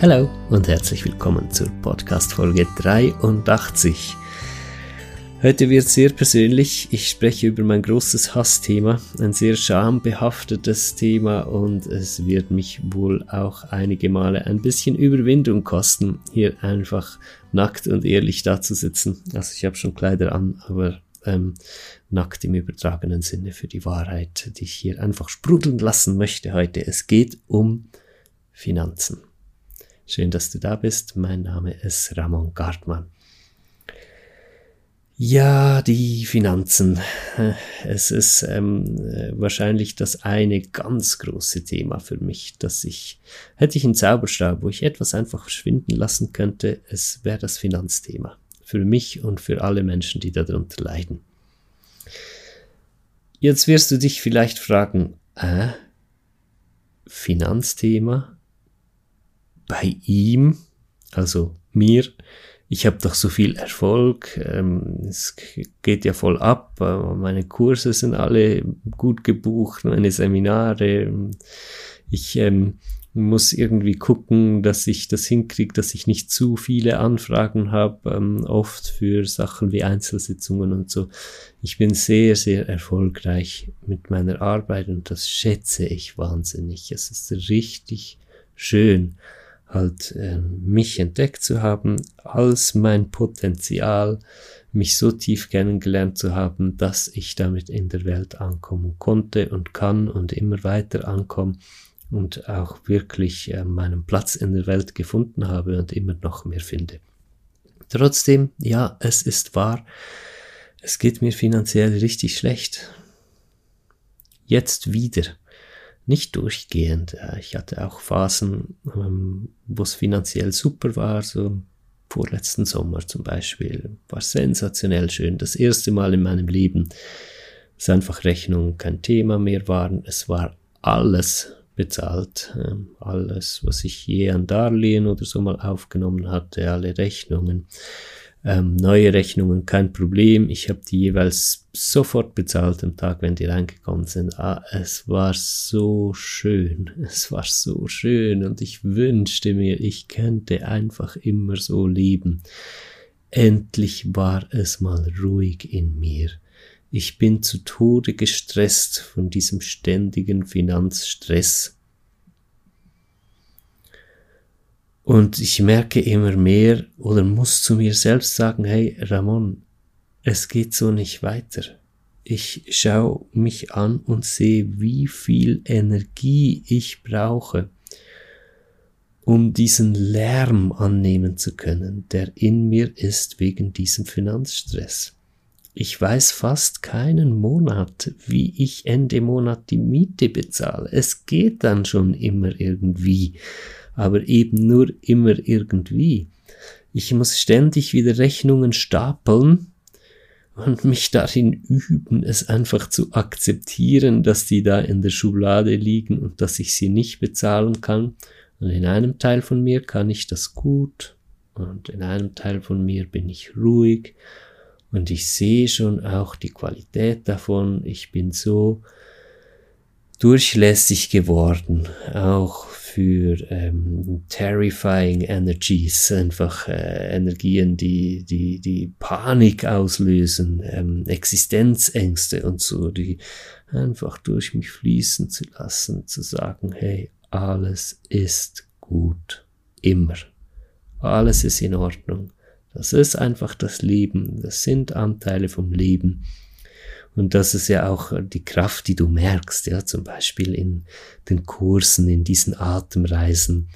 Hallo und herzlich willkommen zur Podcast Folge 83. Heute wird sehr persönlich. Ich spreche über mein großes Hassthema, ein sehr schambehaftetes Thema und es wird mich wohl auch einige Male ein bisschen Überwindung kosten, hier einfach nackt und ehrlich dazusitzen. Also ich habe schon Kleider an, aber ähm, nackt im übertragenen Sinne für die Wahrheit, die ich hier einfach sprudeln lassen möchte heute. Es geht um Finanzen. Schön, dass du da bist. Mein Name ist Ramon Gartmann. Ja, die Finanzen. Es ist ähm, wahrscheinlich das eine ganz große Thema für mich, dass ich, hätte ich einen Zauberstab, wo ich etwas einfach verschwinden lassen könnte, es wäre das Finanzthema. Für mich und für alle Menschen, die darunter leiden. Jetzt wirst du dich vielleicht fragen, äh, Finanzthema? Bei ihm, also mir, ich habe doch so viel Erfolg, ähm, es geht ja voll ab, äh, meine Kurse sind alle gut gebucht, meine Seminare, ich ähm, muss irgendwie gucken, dass ich das hinkriege, dass ich nicht zu viele Anfragen habe, ähm, oft für Sachen wie Einzelsitzungen und so. Ich bin sehr, sehr erfolgreich mit meiner Arbeit und das schätze ich wahnsinnig. Es ist richtig schön halt äh, mich entdeckt zu haben, als mein Potenzial, mich so tief kennengelernt zu haben, dass ich damit in der Welt ankommen konnte und kann und immer weiter ankommen und auch wirklich äh, meinen Platz in der Welt gefunden habe und immer noch mehr finde. Trotzdem, ja, es ist wahr, es geht mir finanziell richtig schlecht. Jetzt wieder nicht durchgehend. Ich hatte auch Phasen, ähm, wo es finanziell super war, so vorletzten Sommer zum Beispiel. War sensationell schön. Das erste Mal in meinem Leben, dass einfach Rechnungen kein Thema mehr waren. Es war alles bezahlt. Ähm, alles, was ich je an Darlehen oder so mal aufgenommen hatte, alle Rechnungen. Ähm, neue Rechnungen, kein Problem. Ich habe die jeweils sofort bezahlt am Tag, wenn die reingekommen sind. Ah, es war so schön. Es war so schön und ich wünschte mir, ich könnte einfach immer so leben. Endlich war es mal ruhig in mir. Ich bin zu Tode gestresst von diesem ständigen Finanzstress. Und ich merke immer mehr oder muss zu mir selbst sagen, hey Ramon, es geht so nicht weiter. Ich schaue mich an und sehe, wie viel Energie ich brauche, um diesen Lärm annehmen zu können, der in mir ist wegen diesem Finanzstress. Ich weiß fast keinen Monat, wie ich Ende Monat die Miete bezahle. Es geht dann schon immer irgendwie aber eben nur immer irgendwie. Ich muss ständig wieder Rechnungen stapeln und mich darin üben, es einfach zu akzeptieren, dass die da in der Schublade liegen und dass ich sie nicht bezahlen kann. Und in einem Teil von mir kann ich das gut und in einem Teil von mir bin ich ruhig und ich sehe schon auch die Qualität davon. Ich bin so durchlässig geworden, auch für ähm, terrifying energies, einfach äh, Energien, die, die, die Panik auslösen, ähm, Existenzängste und so, die einfach durch mich fließen zu lassen, zu sagen, hey, alles ist gut, immer. Alles ist in Ordnung. Das ist einfach das Leben, das sind Anteile vom Leben und das ist ja auch die Kraft, die du merkst, ja, zum Beispiel in den Kursen, in diesen Atemreisen.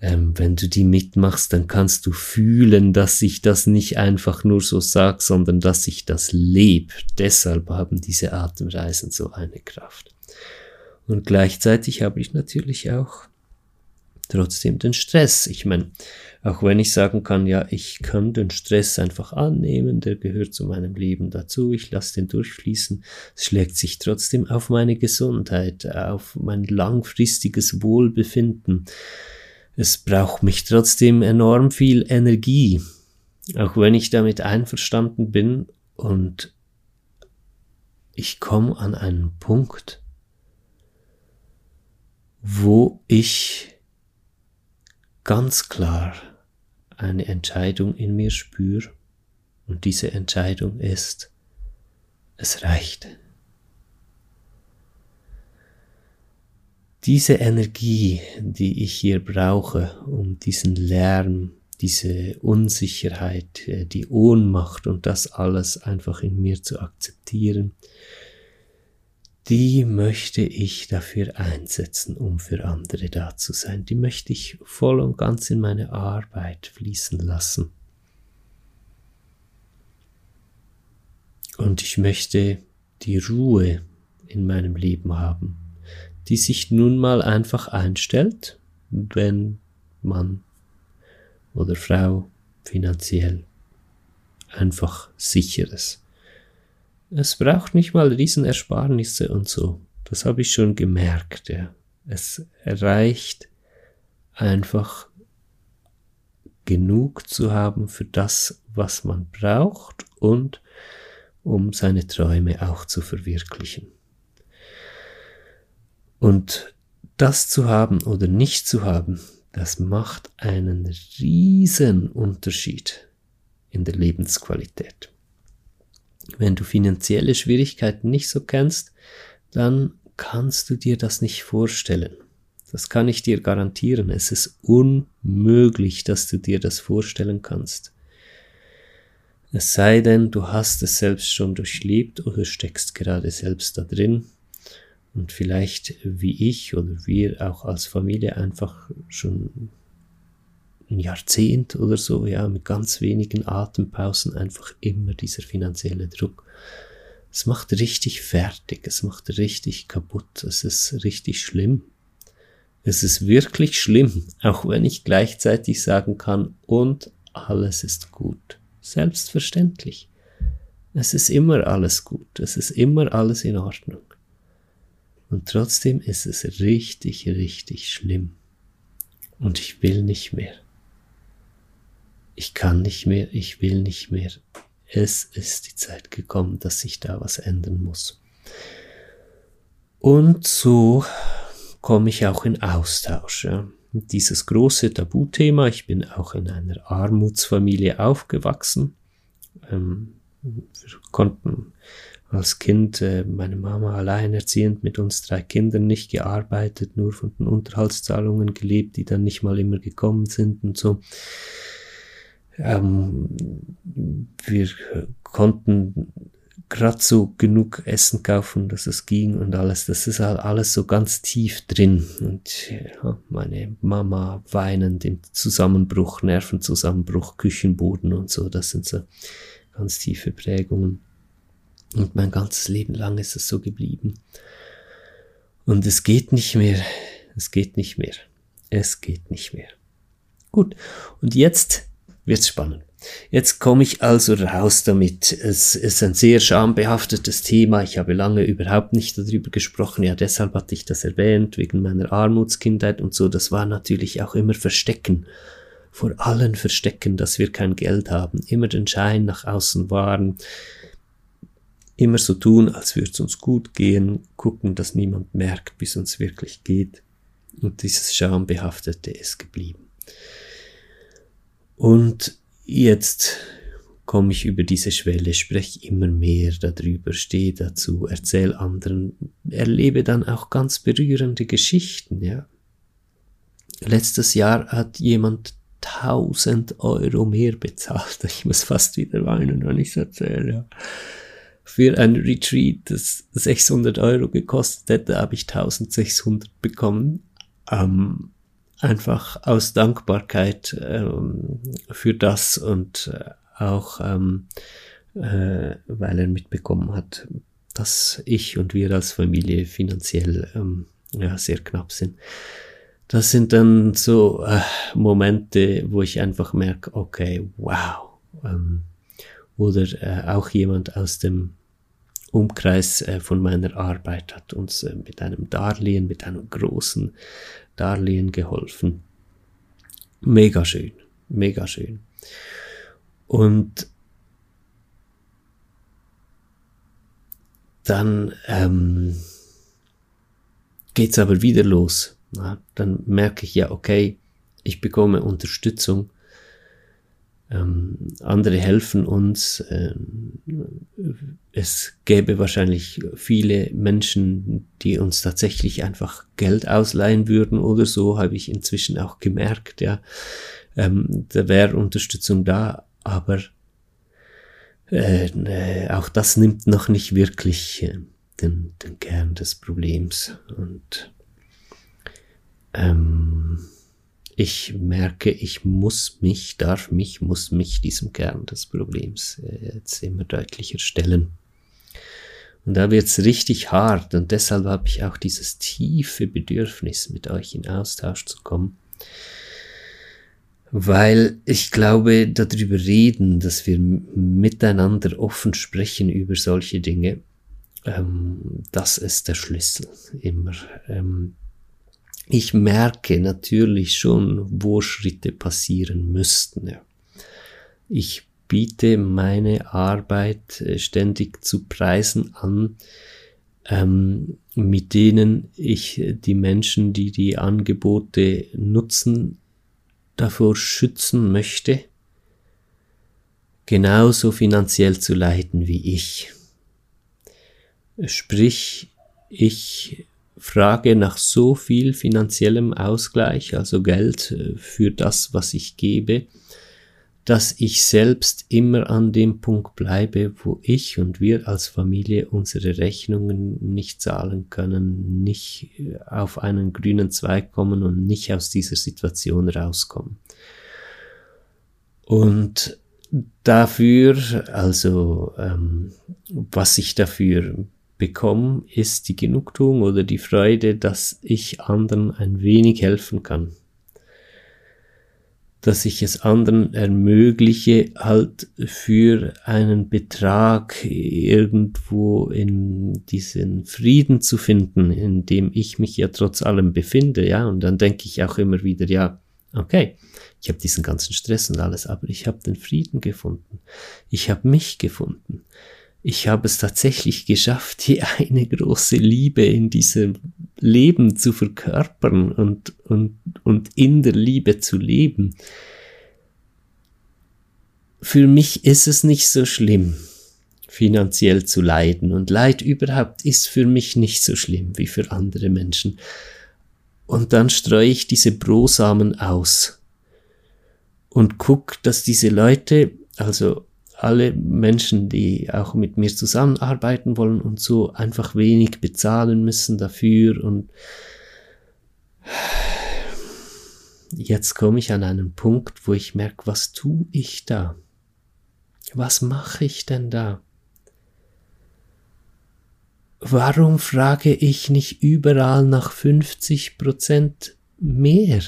Ähm, wenn du die mitmachst, dann kannst du fühlen, dass ich das nicht einfach nur so sag, sondern dass ich das lebe. Deshalb haben diese Atemreisen so eine Kraft. Und gleichzeitig habe ich natürlich auch trotzdem den Stress. Ich meine, auch wenn ich sagen kann, ja, ich kann den Stress einfach annehmen, der gehört zu meinem Leben dazu, ich lasse den durchfließen, es schlägt sich trotzdem auf meine Gesundheit, auf mein langfristiges Wohlbefinden. Es braucht mich trotzdem enorm viel Energie, auch wenn ich damit einverstanden bin und ich komme an einen Punkt, wo ich ganz klar eine Entscheidung in mir spüre und diese Entscheidung ist, es reicht. Diese Energie, die ich hier brauche, um diesen Lärm, diese Unsicherheit, äh, die Ohnmacht und das alles einfach in mir zu akzeptieren, die möchte ich dafür einsetzen, um für andere da zu sein. Die möchte ich voll und ganz in meine Arbeit fließen lassen. Und ich möchte die Ruhe in meinem Leben haben, die sich nun mal einfach einstellt, wenn man oder Frau finanziell einfach sicher ist. Es braucht nicht mal Riesenersparnisse und so. Das habe ich schon gemerkt, ja. Es reicht einfach genug zu haben für das, was man braucht und um seine Träume auch zu verwirklichen. Und das zu haben oder nicht zu haben, das macht einen riesen Unterschied in der Lebensqualität. Wenn du finanzielle Schwierigkeiten nicht so kennst, dann kannst du dir das nicht vorstellen. Das kann ich dir garantieren. Es ist unmöglich, dass du dir das vorstellen kannst. Es sei denn, du hast es selbst schon durchlebt oder steckst gerade selbst da drin und vielleicht wie ich oder wir auch als Familie einfach schon ein Jahrzehnt oder so, ja, mit ganz wenigen Atempausen einfach immer dieser finanzielle Druck. Es macht richtig fertig, es macht richtig kaputt, es ist richtig schlimm. Es ist wirklich schlimm, auch wenn ich gleichzeitig sagen kann, und alles ist gut. Selbstverständlich. Es ist immer alles gut, es ist immer alles in Ordnung. Und trotzdem ist es richtig, richtig schlimm. Und ich will nicht mehr. Ich kann nicht mehr, ich will nicht mehr. Es ist die Zeit gekommen, dass sich da was ändern muss. Und so komme ich auch in Austausch. Ja. Dieses große Tabuthema, ich bin auch in einer Armutsfamilie aufgewachsen. Ähm, wir konnten als Kind äh, meine Mama alleinerziehend mit uns drei Kindern nicht gearbeitet, nur von den Unterhaltszahlungen gelebt, die dann nicht mal immer gekommen sind und so. Ähm, wir konnten gerade so genug Essen kaufen, dass es ging und alles. Das ist halt alles so ganz tief drin. Und ja, meine Mama weinend im Zusammenbruch, Nervenzusammenbruch, Küchenboden und so. Das sind so ganz tiefe Prägungen. Und mein ganzes Leben lang ist es so geblieben. Und es geht nicht mehr. Es geht nicht mehr. Es geht nicht mehr. Gut. Und jetzt wird's spannend. Jetzt komme ich also raus damit. Es ist ein sehr schambehaftetes Thema. Ich habe lange überhaupt nicht darüber gesprochen. Ja, deshalb hatte ich das erwähnt, wegen meiner Armutskindheit und so. Das war natürlich auch immer Verstecken. Vor allen Verstecken, dass wir kein Geld haben. Immer den Schein nach außen wahren immer so tun, als würde es uns gut gehen, gucken, dass niemand merkt, wie es uns wirklich geht. Und dieses Schambehaftete ist geblieben. Und jetzt komme ich über diese Schwelle, spreche immer mehr darüber, stehe dazu, erzähle anderen, erlebe dann auch ganz berührende Geschichten, ja. Letztes Jahr hat jemand 1000 Euro mehr bezahlt. Ich muss fast wieder weinen, wenn ich es erzähle, ja für ein Retreat, das 600 Euro gekostet hätte, habe ich 1600 bekommen. Ähm, einfach aus Dankbarkeit ähm, für das und äh, auch ähm, äh, weil er mitbekommen hat, dass ich und wir als Familie finanziell ähm, ja, sehr knapp sind. Das sind dann so äh, Momente, wo ich einfach merke, okay, wow. Ähm, oder äh, auch jemand aus dem Umkreis äh, von meiner Arbeit hat uns äh, mit einem Darlehen, mit einem großen Darlehen geholfen. Mega schön, mega schön. Und dann ähm, geht's aber wieder los. Na, dann merke ich ja, okay, ich bekomme Unterstützung, ähm, andere helfen uns. Ähm, es gäbe wahrscheinlich viele Menschen, die uns tatsächlich einfach Geld ausleihen würden oder so, habe ich inzwischen auch gemerkt, ja. Ähm, da wäre Unterstützung da, aber äh, äh, auch das nimmt noch nicht wirklich äh, den, den Kern des Problems. Und ähm, ich merke, ich muss mich, darf mich, muss mich diesem Kern des Problems äh, jetzt immer deutlicher stellen. Und da wird's richtig hart und deshalb habe ich auch dieses tiefe Bedürfnis, mit euch in Austausch zu kommen. Weil ich glaube, darüber reden, dass wir miteinander offen sprechen über solche Dinge, ähm, das ist der Schlüssel immer. Ähm, ich merke natürlich schon, wo Schritte passieren müssten. Ich biete meine Arbeit äh, ständig zu Preisen an, ähm, mit denen ich die Menschen, die die Angebote nutzen, davor schützen möchte, genauso finanziell zu leiden wie ich. Sprich, ich frage nach so viel finanziellem Ausgleich, also Geld äh, für das, was ich gebe, dass ich selbst immer an dem Punkt bleibe, wo ich und wir als Familie unsere Rechnungen nicht zahlen können, nicht äh, auf einen grünen Zweig kommen und nicht aus dieser Situation rauskommen. Und dafür, also ähm, was ich dafür bekomme, ist die Genugtuung oder die Freude, dass ich anderen ein wenig helfen kann. Dass ich es anderen ermögliche, halt für einen Betrag irgendwo in diesen Frieden zu finden, in dem ich mich ja trotz allem befinde, ja. Und dann denke ich auch immer wieder, ja, okay, ich habe diesen ganzen Stress und alles, aber ich habe den Frieden gefunden. Ich habe mich gefunden ich habe es tatsächlich geschafft, die eine große Liebe in diesem Leben zu verkörpern und, und, und in der Liebe zu leben. Für mich ist es nicht so schlimm, finanziell zu leiden. Und Leid überhaupt ist für mich nicht so schlimm wie für andere Menschen. Und dann streue ich diese Brosamen aus und guck, dass diese Leute, also alle Menschen, die auch mit mir zusammenarbeiten wollen und so einfach wenig bezahlen müssen dafür und jetzt komme ich an einen Punkt, wo ich merke, was tue ich da? Was mache ich denn da? Warum frage ich nicht überall nach 50 Prozent mehr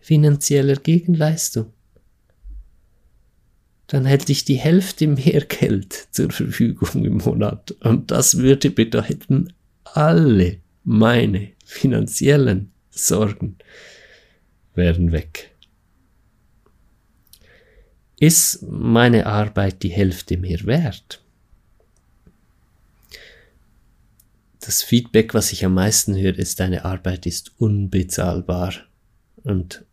finanzieller Gegenleistung? Dann hätte ich die Hälfte mehr Geld zur Verfügung im Monat. Und das würde bedeuten, alle meine finanziellen Sorgen wären weg. Ist meine Arbeit die Hälfte mehr wert? Das Feedback, was ich am meisten höre, ist, deine Arbeit ist unbezahlbar. Und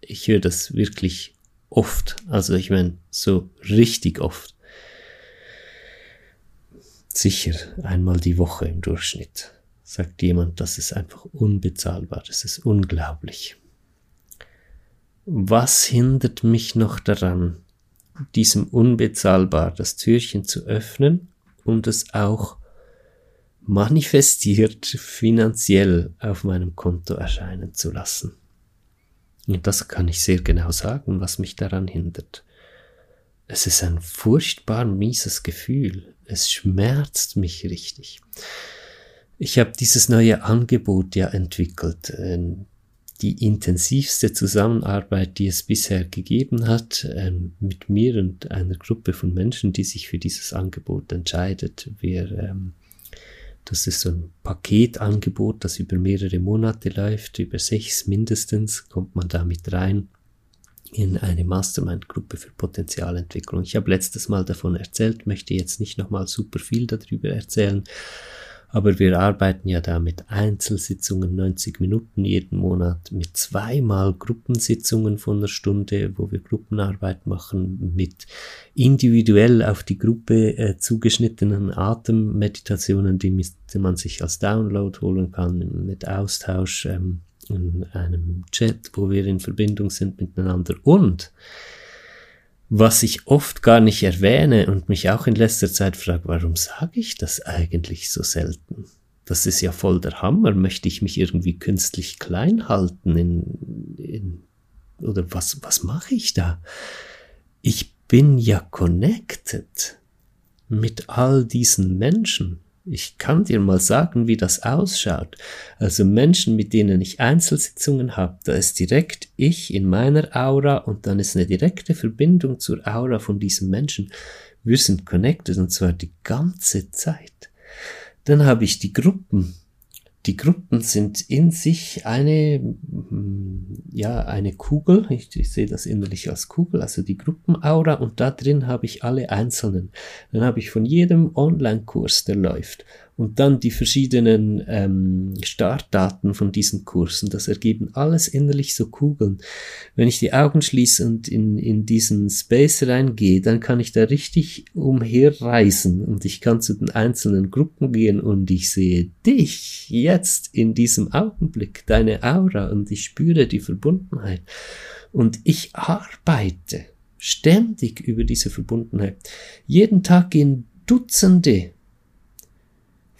ich höre das wirklich oft. Also ich meine, so richtig oft. Sicher einmal die Woche im Durchschnitt sagt jemand, das ist einfach unbezahlbar, das ist unglaublich. Was hindert mich noch daran, diesem unbezahlbar das Türchen zu öffnen und es auch manifestiert finanziell auf meinem Konto erscheinen zu lassen? Und das kann ich sehr genau sagen, was mich daran hindert. Es ist ein furchtbar mieses Gefühl. Es schmerzt mich richtig. Ich habe dieses neue Angebot ja entwickelt. Ähm, die intensivste Zusammenarbeit, die es bisher gegeben hat, ähm, mit mir und einer Gruppe von Menschen, die sich für dieses Angebot entscheidet. Wir ähm, das ist so ein Paketangebot, das über mehrere Monate läuft, über sechs mindestens kommt man da mit rein in eine Mastermind-Gruppe für Potenzialentwicklung. Ich habe letztes Mal davon erzählt, möchte jetzt nicht nochmal super viel darüber erzählen, Aber wir arbeiten ja da mit Einzelsitzungen 90 Minuten jeden Monat, mit zweimal Gruppensitzungen von einer Stunde, wo wir Gruppenarbeit machen, mit individuell auf die Gruppe äh, zugeschnittenen Atemmeditationen, die man sich als Download holen kann, mit Austausch ähm, in einem Chat, wo wir in Verbindung sind miteinander. Und was ich oft gar nicht erwähne und mich auch in letzter Zeit frage, warum sage ich das eigentlich so selten? Das ist ja voll der Hammer. Möchte ich mich irgendwie künstlich klein halten? In, in, oder was, was mache ich da? Ich bin ja connected mit all diesen Menschen. Ich kann dir mal sagen, wie das ausschaut. Also Menschen, mit denen ich Einzelsitzungen habe, da ist direkt ich in meiner Aura und dann ist eine direkte Verbindung zur Aura von diesem Menschen. Wir sind connected und zwar die ganze Zeit. Dann habe ich die Gruppen, die Gruppen sind in sich eine, mm, ja, eine Kugel. Ich, ich, sehe das innerlich als Kugel, also die Gruppenaura und da drin habe ich alle Einzelnen. Dann habe ich von jedem Online-Kurs, der läuft, und dann die verschiedenen ähm, Startdaten von diesen Kursen. Das ergeben alles innerlich so Kugeln. Wenn ich die Augen schließe und in, in diesen Space reingehe, dann kann ich da richtig umherreisen und ich kann zu den einzelnen Gruppen gehen und ich sehe dich jetzt in diesem Augenblick, deine Aura und ich spüre die Verbundenheit. Und ich arbeite ständig über diese Verbundenheit. Jeden Tag gehen Dutzende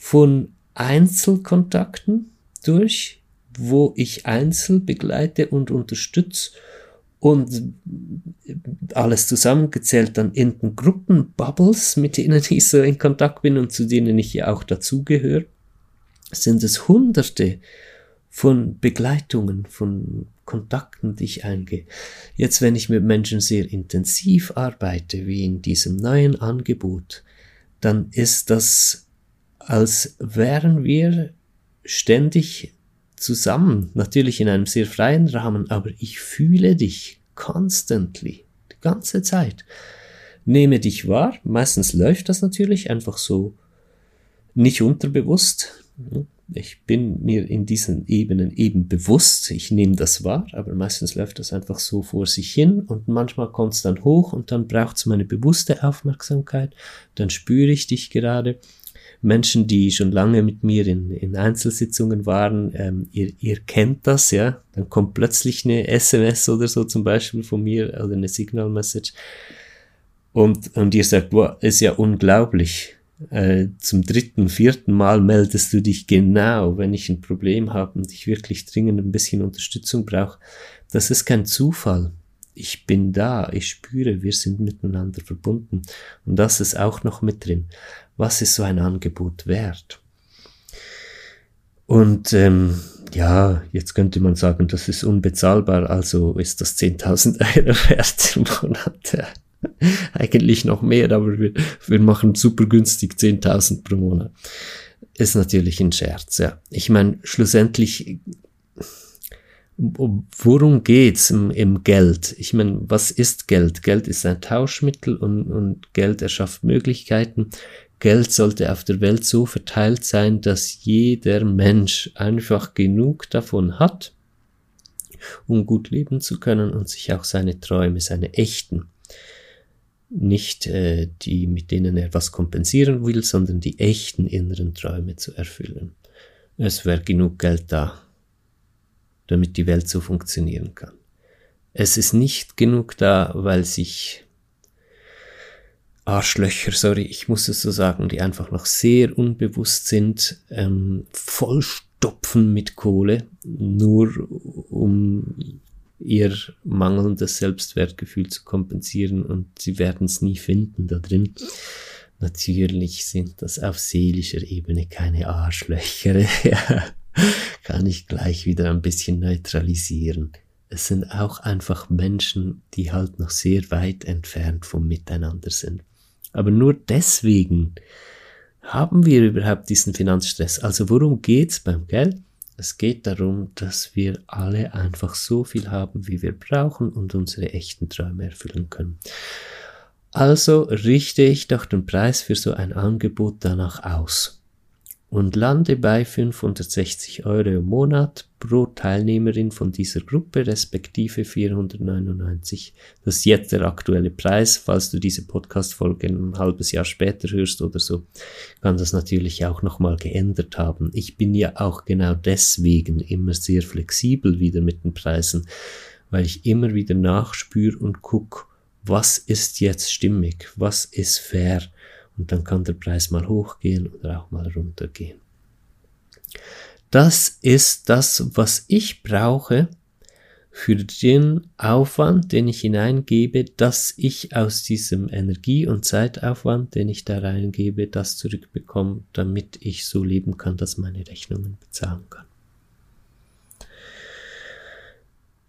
von Einzelkontakten durch, wo ich Einzel begleite und unterstütze und alles zusammengezählt dann in Gruppenbubbles, mit denen ich so in Kontakt bin und zu denen ich ja auch dazugehöre, sind es hunderte von Begleitungen, von Kontakten, die ich eingehe. Jetzt, wenn ich mit Menschen sehr intensiv arbeite, wie in diesem neuen Angebot, dann ist das als wären wir ständig zusammen, natürlich in einem sehr freien Rahmen, aber ich fühle dich constantly, die ganze Zeit. Nehme dich wahr, meistens läuft das natürlich einfach so nicht unterbewusst. Ich bin mir in diesen Ebenen eben bewusst, ich nehme das wahr, aber meistens läuft das einfach so vor sich hin und manchmal kommt es dann hoch und dann braucht es meine bewusste Aufmerksamkeit, dann spüre ich dich gerade Menschen, die schon lange mit mir in, in Einzelsitzungen waren, ähm, ihr, ihr kennt das, ja. Dann kommt plötzlich eine SMS oder so zum Beispiel von mir oder eine Signal-Message. Und, und ihr sagt, wow, ist ja unglaublich. Äh, zum dritten, vierten Mal meldest du dich genau, wenn ich ein Problem habe und ich wirklich dringend ein bisschen Unterstützung brauche. Das ist kein Zufall. Ich bin da, ich spüre, wir sind miteinander verbunden. Und das ist auch noch mit drin was ist so ein Angebot wert? Und ähm, ja, jetzt könnte man sagen, das ist unbezahlbar, also ist das 10.000 Euro wert im Monat. Eigentlich noch mehr, aber wir, wir machen super günstig 10.000 pro Monat. Ist natürlich ein Scherz, ja. Ich meine, schlussendlich, worum geht's im, im Geld? Ich meine, was ist Geld? Geld ist ein Tauschmittel und, und Geld erschafft Möglichkeiten. Geld sollte auf der Welt so verteilt sein, dass jeder Mensch einfach genug davon hat, um gut leben zu können und sich auch seine Träume, seine echten, nicht äh, die, mit denen er was kompensieren will, sondern die echten inneren Träume zu erfüllen. Es wäre genug Geld da, damit die Welt so funktionieren kann. Es ist nicht genug da, weil sich Arschlöcher, sorry, ich muss es so sagen, die einfach noch sehr unbewusst sind, ähm, vollstopfen mit Kohle, nur um ihr mangelndes Selbstwertgefühl zu kompensieren und sie werden es nie finden da drin. Natürlich sind das auf seelischer Ebene keine Arschlöcher. kann ich gleich wieder ein bisschen neutralisieren. Es sind auch einfach Menschen, die halt noch sehr weit entfernt vom Miteinander sind. Aber nur deswegen haben wir überhaupt diesen Finanzstress. Also worum geht's beim Geld? Es geht darum, dass wir alle einfach so viel haben, wie wir brauchen und unsere echten Träume erfüllen können. Also richte ich doch den Preis für so ein Angebot danach aus. Und lande bei 560 Euro im Monat pro Teilnehmerin von dieser Gruppe, respektive 499. Das ist jetzt der aktuelle Preis. Falls du diese Podcast-Folge ein halbes Jahr später hörst oder so, kann das natürlich auch nochmal geändert haben. Ich bin ja auch genau deswegen immer sehr flexibel wieder mit den Preisen, weil ich immer wieder nachspüre und gucke, was ist jetzt stimmig, was ist fair und dann kann der Preis mal hochgehen oder auch mal runtergehen. Das ist das, was ich brauche für den Aufwand, den ich hineingebe, dass ich aus diesem Energie- und Zeitaufwand, den ich da reingebe, das zurückbekomme, damit ich so leben kann, dass meine Rechnungen bezahlen kann.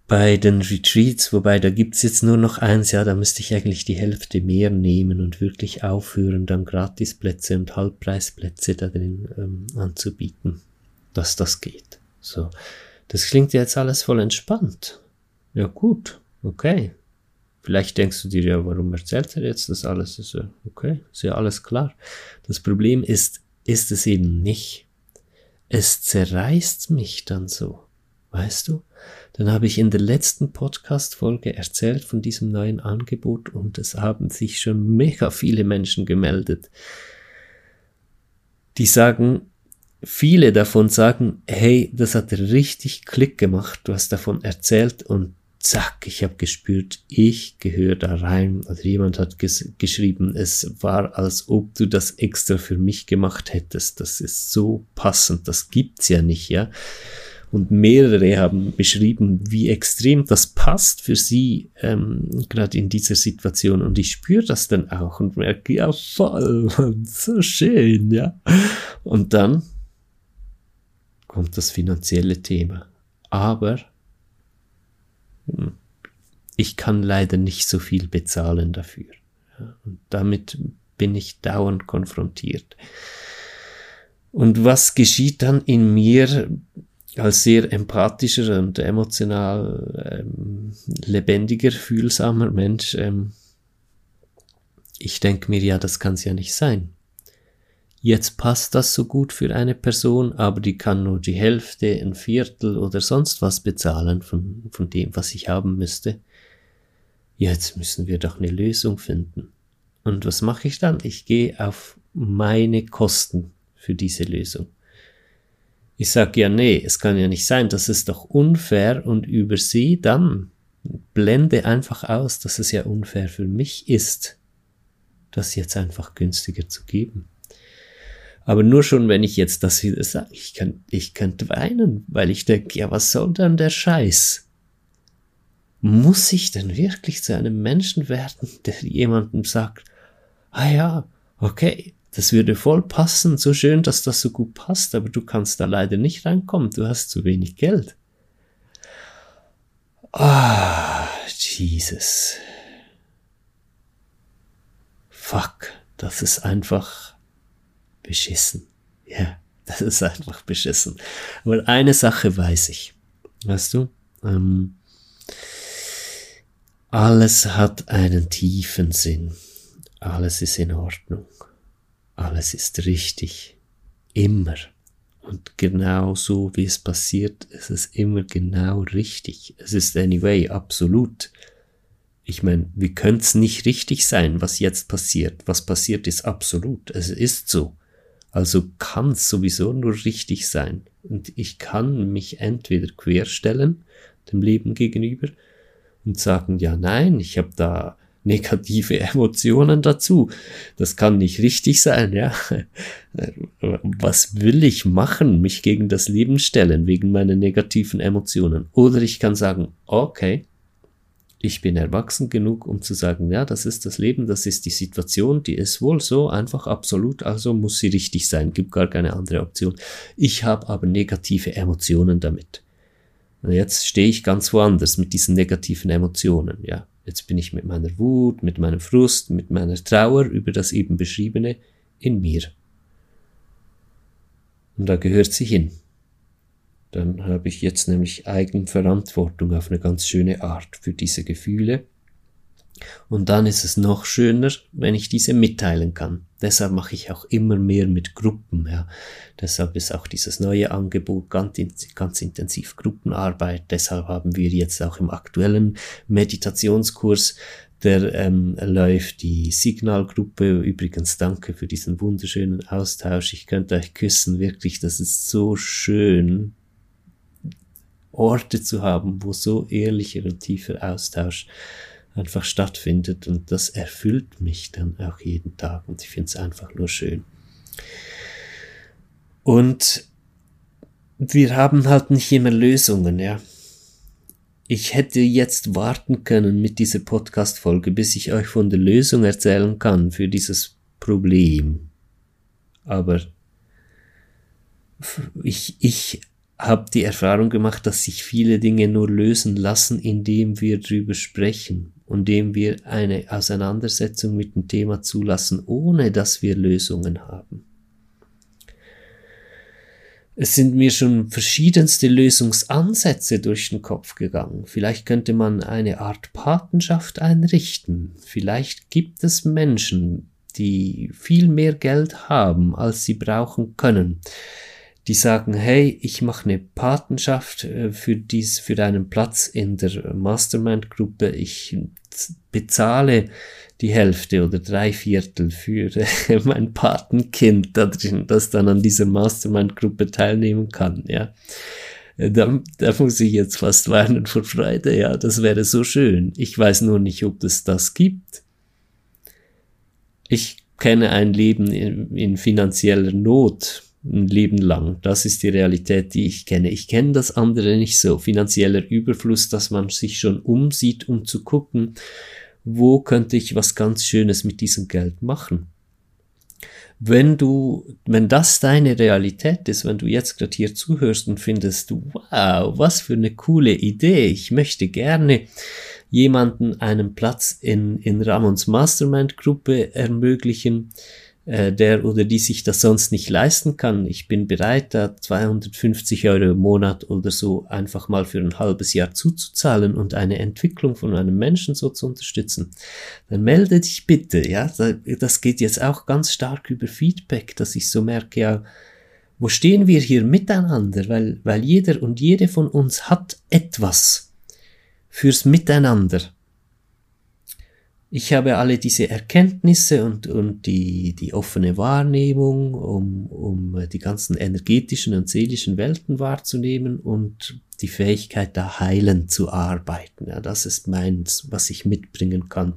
Bei den Retreats, wobei da gibt's jetzt nur noch eins, ja, da müsste ich eigentlich die Hälfte mehr nehmen und wirklich aufhören, dann Gratisplätze und Halbpreisplätze da drin ähm, anzubieten, dass das geht. So, das klingt jetzt alles voll entspannt. Ja gut, okay. Vielleicht denkst du dir ja, warum erzählt er jetzt das alles? Ist ja okay, ist ja alles klar. Das Problem ist, ist es eben nicht. Es zerreißt mich dann so. Weißt du? Dann habe ich in der letzten Podcast-Folge erzählt von diesem neuen Angebot und es haben sich schon mega viele Menschen gemeldet. Die sagen, viele davon sagen, hey, das hat richtig Klick gemacht, du hast davon erzählt und zack, ich habe gespürt, ich gehöre da rein. Oder jemand hat geschrieben, es war, als ob du das extra für mich gemacht hättest. Das ist so passend, das gibt's ja nicht, ja. Und mehrere haben beschrieben, wie extrem das passt für sie, ähm, gerade in dieser Situation. Und ich spüre das dann auch und merke, ja, voll, so schön, ja. Und dann kommt das finanzielle Thema. Aber hm, ich kann leider nicht so viel bezahlen dafür. Und damit bin ich dauernd konfrontiert. Und was geschieht dann in mir als sehr empathischer und emotional ähm, lebendiger, fühlsamer Mensch, ähm, ich denke mir, ja, das kann es ja nicht sein. Jetzt passt das so gut für eine Person, aber die kann nur die Hälfte, ein Viertel oder sonst was bezahlen von, von dem, was ich haben müsste. Jetzt müssen wir doch eine Lösung finden. Und was mache ich dann? Ich gehe auf meine Kosten für diese Lösung. Ich sage ja, nee, es kann ja nicht sein, das ist doch unfair und über sie dann blende einfach aus, dass es ja unfair für mich ist, das jetzt einfach günstiger zu geben. Aber nur schon, wenn ich jetzt das wieder sage, ich, ich könnte weinen, weil ich denke, ja, was soll denn der Scheiß? Muss ich denn wirklich zu einem Menschen werden, der jemandem sagt, ah ja, okay, das würde voll passen, so schön, dass das so gut passt, aber du kannst da leider nicht reinkommen, du hast zu wenig Geld. Ah, Jesus. Fuck, das ist einfach beschissen. Ja, das ist einfach beschissen. Aber eine Sache weiß ich. Weißt du? Ähm, alles hat einen tiefen Sinn. Alles ist in Ordnung alles ist richtig. Immer. Und genau so, wie es passiert, ist es immer genau richtig. Es ist anyway absolut. Ich meine, wie könnte es nicht richtig sein, was jetzt passiert? Was passiert ist absolut. Es ist so. Also kann es sowieso nur richtig sein. Und ich kann mich entweder querstellen, dem Leben gegenüber, und sagen, ja, nein, ich habe da negative Emotionen dazu. Das kann nicht richtig sein, ja. Was will ich machen? Mich gegen das Leben stellen, wegen meiner negativen Emotionen. Oder ich kann sagen, okay, ich bin erwachsen genug, um zu sagen, ja, das ist das Leben, das ist die Situation, die ist wohl so einfach absolut, also muss sie richtig sein, gibt gar keine andere Option. Ich habe aber negative Emotionen damit. Jetzt stehe ich ganz woanders mit diesen negativen Emotionen, ja. Jetzt bin ich mit meiner Wut, mit meinem Frust, mit meiner Trauer über das eben beschriebene in mir. Und da gehört sie hin. Dann habe ich jetzt nämlich Eigenverantwortung auf eine ganz schöne Art für diese Gefühle. Und dann ist es noch schöner, wenn ich diese mitteilen kann. Deshalb mache ich auch immer mehr mit Gruppen. Ja. Deshalb ist auch dieses neue Angebot ganz, ganz intensiv Gruppenarbeit. Deshalb haben wir jetzt auch im aktuellen Meditationskurs, der ähm, läuft die Signalgruppe. Übrigens danke für diesen wunderschönen Austausch. Ich könnte euch küssen, wirklich. Das ist so schön, Orte zu haben, wo so ehrlicher und tiefer Austausch einfach stattfindet und das erfüllt mich dann auch jeden Tag und ich finde es einfach nur schön. Und wir haben halt nicht immer Lösungen, ja. Ich hätte jetzt warten können mit dieser Podcast-Folge, bis ich euch von der Lösung erzählen kann für dieses Problem. Aber ich, ich habe die Erfahrung gemacht, dass sich viele Dinge nur lösen lassen, indem wir drüber sprechen und indem wir eine Auseinandersetzung mit dem Thema zulassen, ohne dass wir Lösungen haben. Es sind mir schon verschiedenste Lösungsansätze durch den Kopf gegangen. Vielleicht könnte man eine Art Patenschaft einrichten. Vielleicht gibt es Menschen, die viel mehr Geld haben, als sie brauchen können die sagen, hey, ich mache eine Patenschaft äh, für dies, für deinen Platz in der Mastermind-Gruppe. Ich bezahle die Hälfte oder drei Viertel für mein Patenkind da drin, das dann an dieser Mastermind-Gruppe teilnehmen kann, ja. Äh, da, da muss ich jetzt fast weinen vor Freude, ja, das wäre so schön. Ich weiß nur nicht, ob es das gibt. Ich kenne ein Leben in, in finanzieller Not, ein Leben lang. Das ist die Realität, die ich kenne. Ich kenne das andere nicht so. Finanzieller Überfluss, dass man sich schon umsieht, um zu gucken, wo könnte ich was ganz Schönes mit diesem Geld machen. Wenn du, wenn das deine Realität ist, wenn du jetzt gerade hier zuhörst und findest, wow, was für eine coole Idee, ich möchte gerne jemanden einen Platz in, in Ramons Mastermind Gruppe ermöglichen, äh, der oder die sich das sonst nicht leisten kann. Ich bin bereit, da 250 Euro im Monat oder so einfach mal für ein halbes Jahr zuzuzahlen und eine Entwicklung von einem Menschen so zu unterstützen. Dann melde dich bitte, ja. Das geht jetzt auch ganz stark über Feedback, dass ich so merke, ja, wo stehen wir hier miteinander? Weil, weil jeder und jede von uns hat etwas fürs Miteinander ich habe alle diese Erkenntnisse und, und die, die offene Wahrnehmung, um, um die ganzen energetischen und seelischen Welten wahrzunehmen und die Fähigkeit, da heilend zu arbeiten. Ja, das ist meins, was ich mitbringen kann.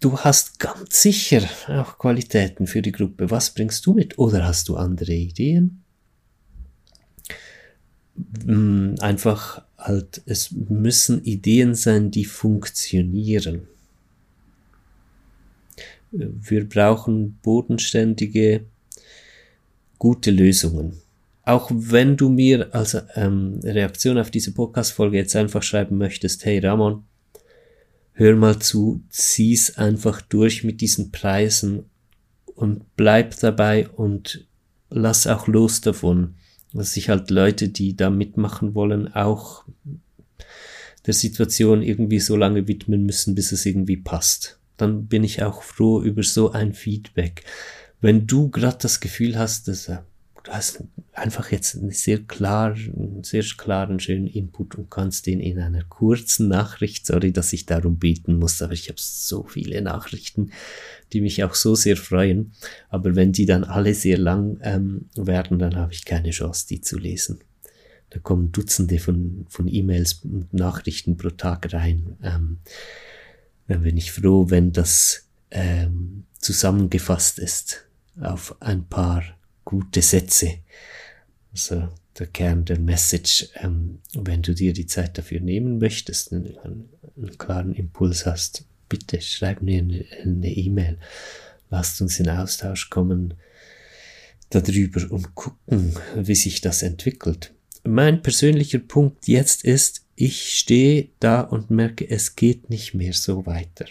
Du hast ganz sicher auch Qualitäten für die Gruppe. Was bringst du mit? Oder hast du andere Ideen? Hm, einfach halt, es müssen Ideen sein, die funktionieren. Wir brauchen bodenständige, gute Lösungen. Auch wenn du mir als ähm, Reaktion auf diese Podcast-Folge jetzt einfach schreiben möchtest, hey Ramon, hör mal zu, zieh's einfach durch mit diesen Preisen und bleib dabei und lass auch los davon dass sich halt Leute, die da mitmachen wollen, auch der Situation irgendwie so lange widmen müssen, bis es irgendwie passt. Dann bin ich auch froh über so ein Feedback. Wenn du gerade das Gefühl hast, dass äh, du hast einfach jetzt einen sehr klar, einen sehr klaren, schönen Input und kannst den in einer kurzen Nachricht, sorry, dass ich darum beten muss, aber ich habe so viele Nachrichten, die mich auch so sehr freuen. Aber wenn die dann alle sehr lang ähm, werden, dann habe ich keine Chance, die zu lesen. Da kommen Dutzende von, von E-Mails und Nachrichten pro Tag rein. Ähm, dann bin ich froh, wenn das ähm, zusammengefasst ist auf ein paar gute Sätze. Also der Kern der Message, ähm, wenn du dir die Zeit dafür nehmen möchtest, einen, einen klaren Impuls hast, bitte schreib mir eine E-Mail. Lasst uns in Austausch kommen darüber und gucken, wie sich das entwickelt. Mein persönlicher Punkt jetzt ist, ich stehe da und merke, es geht nicht mehr so weiter.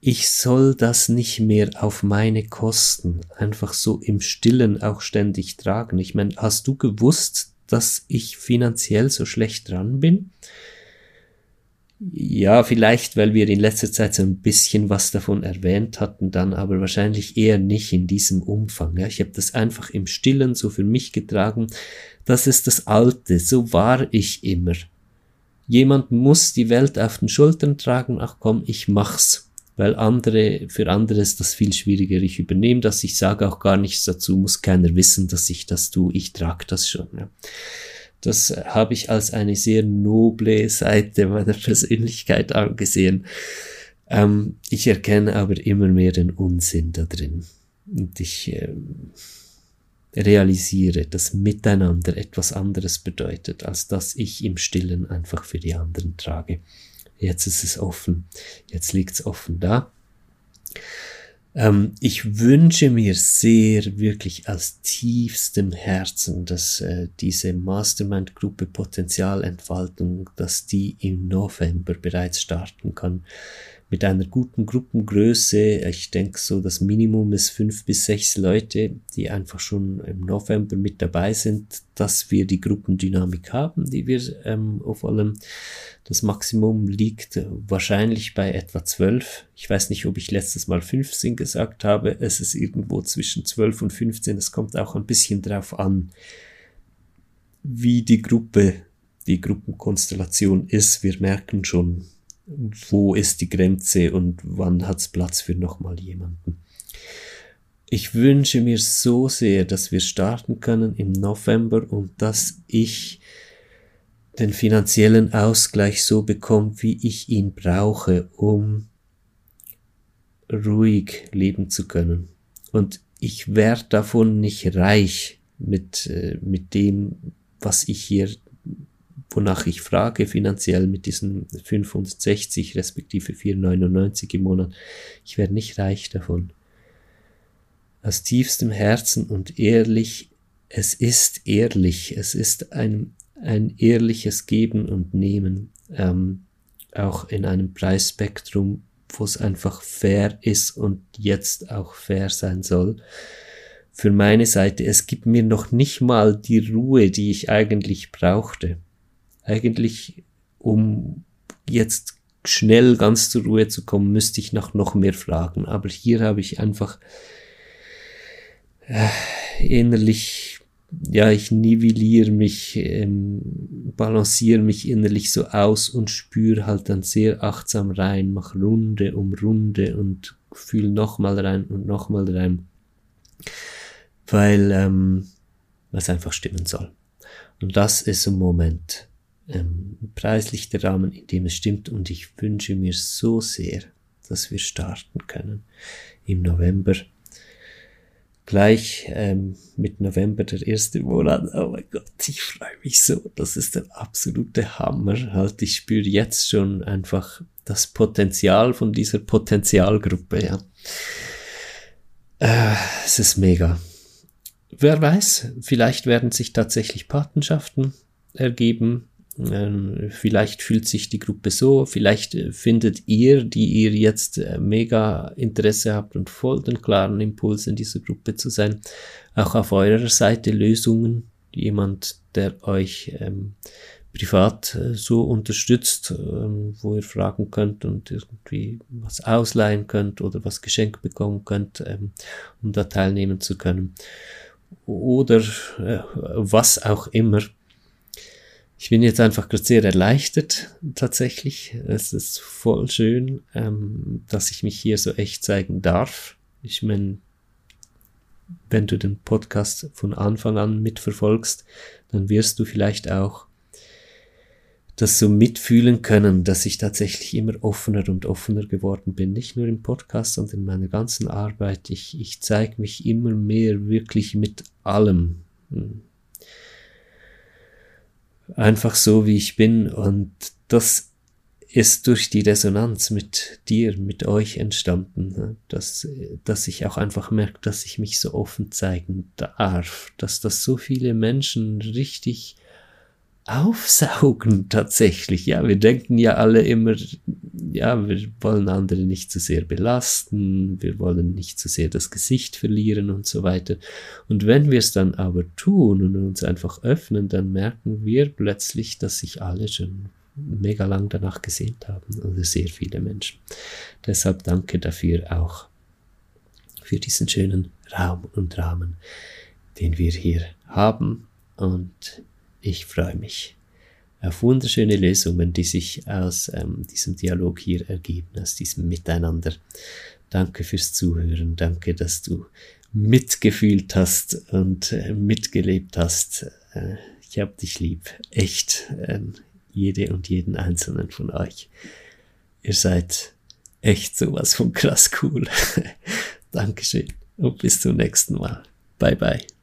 Ich soll das nicht mehr auf meine Kosten einfach so im Stillen auch ständig tragen. Ich meine, hast du gewusst, dass ich finanziell so schlecht dran bin? Ja, vielleicht, weil wir in letzter Zeit so ein bisschen was davon erwähnt hatten, dann aber wahrscheinlich eher nicht in diesem Umfang. Ja, ich habe das einfach im Stillen so für mich getragen. Das ist das Alte, so war ich immer. Jemand muss die Welt auf den Schultern tragen, ach komm, ich mach's. Weil andere, für andere ist das viel schwieriger. Ich übernehme das, ich sage auch gar nichts dazu, muss keiner wissen, dass ich das tue, ich trage das schon. Ja. Das habe ich als eine sehr noble Seite meiner Persönlichkeit angesehen. Ähm, ich erkenne aber immer mehr den Unsinn da drin. Und ich äh, realisiere, dass Miteinander etwas anderes bedeutet, als dass ich im Stillen einfach für die anderen trage. Jetzt ist es offen. Jetzt liegt es offen da. Ähm, ich wünsche mir sehr, wirklich aus tiefstem Herzen, dass äh, diese Mastermind-Gruppe Potenzialentfaltung, dass die im November bereits starten kann mit einer guten Gruppengröße. Ich denke so, das Minimum ist fünf bis sechs Leute, die einfach schon im November mit dabei sind, dass wir die Gruppendynamik haben, die wir ähm, wollen. Das Maximum liegt wahrscheinlich bei etwa zwölf. Ich weiß nicht, ob ich letztes Mal 15 gesagt habe. Es ist irgendwo zwischen zwölf und 15. Es kommt auch ein bisschen drauf an, wie die Gruppe, die Gruppenkonstellation ist. Wir merken schon, wo ist die Grenze und wann hat es Platz für nochmal jemanden. Ich wünsche mir so sehr, dass wir starten können im November und dass ich den finanziellen Ausgleich so bekomme, wie ich ihn brauche, um ruhig leben zu können. Und ich werde davon nicht reich mit, äh, mit dem, was ich hier wonach ich frage finanziell mit diesen 560 respektive 499 im Monat. Ich werde nicht reich davon. Aus tiefstem Herzen und ehrlich, es ist ehrlich, es ist ein, ein ehrliches Geben und Nehmen, ähm, auch in einem Preisspektrum, wo es einfach fair ist und jetzt auch fair sein soll für meine Seite. Es gibt mir noch nicht mal die Ruhe, die ich eigentlich brauchte eigentlich, um jetzt schnell ganz zur Ruhe zu kommen, müsste ich nach noch mehr fragen. Aber hier habe ich einfach äh, innerlich, ja, ich nivelliere mich, ähm, balanciere mich innerlich so aus und spüre halt dann sehr achtsam rein, mache Runde um Runde und fühle nochmal rein und nochmal rein, weil ähm, was einfach stimmen soll. Und das ist ein Moment, ähm, preislich der Rahmen, in dem es stimmt. Und ich wünsche mir so sehr, dass wir starten können im November. Gleich ähm, mit November der erste Monat. Oh mein Gott, ich freue mich so. Das ist der absolute Hammer. Halt, ich spüre jetzt schon einfach das Potenzial von dieser Potenzialgruppe. Ja, äh, es ist mega. Wer weiß, vielleicht werden sich tatsächlich Patenschaften ergeben vielleicht fühlt sich die Gruppe so, vielleicht äh, findet ihr, die ihr jetzt äh, mega Interesse habt und voll den klaren Impuls in dieser Gruppe zu sein, auch auf eurer Seite Lösungen, jemand, der euch ähm, privat äh, so unterstützt, ähm, wo ihr fragen könnt und irgendwie was ausleihen könnt oder was geschenkt bekommen könnt, ähm, um da teilnehmen zu können. Oder was auch immer ich bin jetzt einfach gerade sehr erleichtert, tatsächlich. Es ist voll schön, ähm, dass ich mich hier so echt zeigen darf. Ich meine, wenn du den Podcast von Anfang an mitverfolgst, dann wirst du vielleicht auch das so mitfühlen können, dass ich tatsächlich immer offener und offener geworden bin. Nicht nur im Podcast, sondern in meiner ganzen Arbeit. Ich, ich zeige mich immer mehr wirklich mit allem. Einfach so, wie ich bin. Und das ist durch die Resonanz mit dir, mit euch entstanden, ne? dass, dass ich auch einfach merke, dass ich mich so offen zeigen darf, dass das so viele Menschen richtig aufsaugen tatsächlich. Ja, wir denken ja alle immer, ja, wir wollen andere nicht zu sehr belasten, wir wollen nicht zu sehr das Gesicht verlieren und so weiter. Und wenn wir es dann aber tun und uns einfach öffnen, dann merken wir plötzlich, dass sich alle schon mega lang danach gesehnt haben oder sehr viele Menschen. Deshalb danke dafür auch für diesen schönen Raum und Rahmen, den wir hier haben und ich freue mich auf wunderschöne Lösungen, die sich aus ähm, diesem Dialog hier ergeben, aus diesem Miteinander. Danke fürs Zuhören, danke, dass du mitgefühlt hast und äh, mitgelebt hast. Äh, ich hab dich lieb, echt, äh, jede und jeden einzelnen von euch. Ihr seid echt sowas von krass cool. Dankeschön und bis zum nächsten Mal. Bye bye.